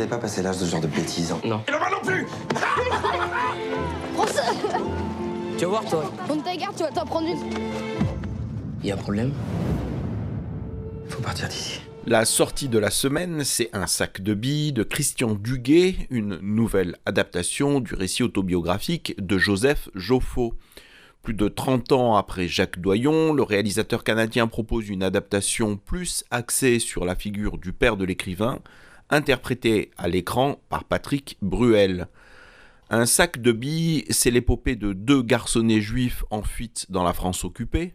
t'avais pas passé l'âge de ce genre de bêtises. hein. Non. Et le bas non plus Prends ça Tu vas voir, toi. Prends ta garde, tu vas t'en prendre une. Y a un problème Faut partir d'ici. La sortie de la semaine, c'est Un sac de billes de Christian Duguay, une nouvelle adaptation du récit autobiographique de Joseph Joffo. Plus de 30 ans après Jacques Doyon, le réalisateur canadien propose une adaptation plus axée sur la figure du père de l'écrivain, interprétée à l'écran par Patrick Bruel. Un sac de billes, c'est l'épopée de deux garçonnets juifs en fuite dans la France occupée.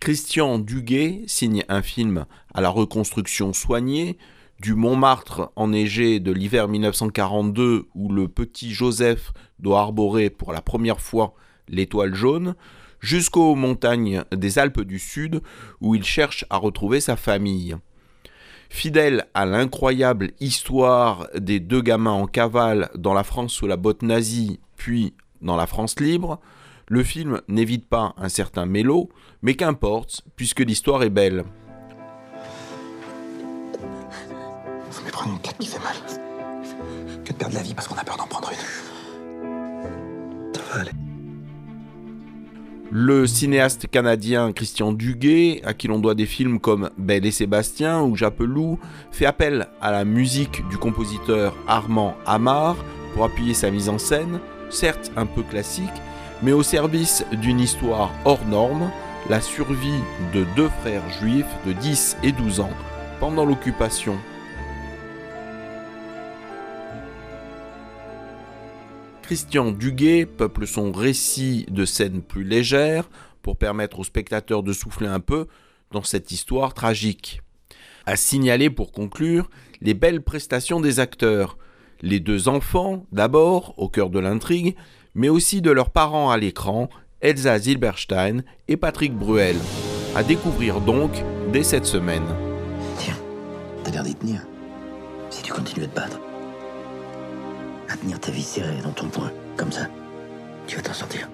Christian Duguay signe un film à la reconstruction soignée du Montmartre enneigé de l'hiver 1942 où le petit Joseph doit arborer pour la première fois l'étoile jaune, jusqu'aux montagnes des Alpes du Sud où il cherche à retrouver sa famille. Fidèle à l'incroyable histoire des deux gamins en cavale dans la France sous la botte nazie, puis dans la France libre, le film n'évite pas un certain mélo, mais qu'importe, puisque l'histoire est belle. Faut mieux prendre une claque qui fait mal. Que de perdre la vie parce qu'on a peur d'en prendre une. Ça va aller. Le cinéaste canadien Christian Duguay, à qui l'on doit des films comme Belle et Sébastien ou Japelou, fait appel à la musique du compositeur Armand Amar pour appuyer sa mise en scène, certes un peu classique, mais au service d'une histoire hors norme, la survie de deux frères juifs de 10 et 12 ans pendant l'occupation. Christian Duguay peuple son récit de scènes plus légères pour permettre aux spectateurs de souffler un peu dans cette histoire tragique. À signaler pour conclure les belles prestations des acteurs, les deux enfants d'abord au cœur de l'intrigue, mais aussi de leurs parents à l'écran, Elsa Zilberstein et Patrick Bruel. À découvrir donc dès cette semaine. Tiens, t'as l'air d'y tenir. Si tu à te battre, tenir ta vie serrée dans ton poing, comme ça, tu vas t'en sortir.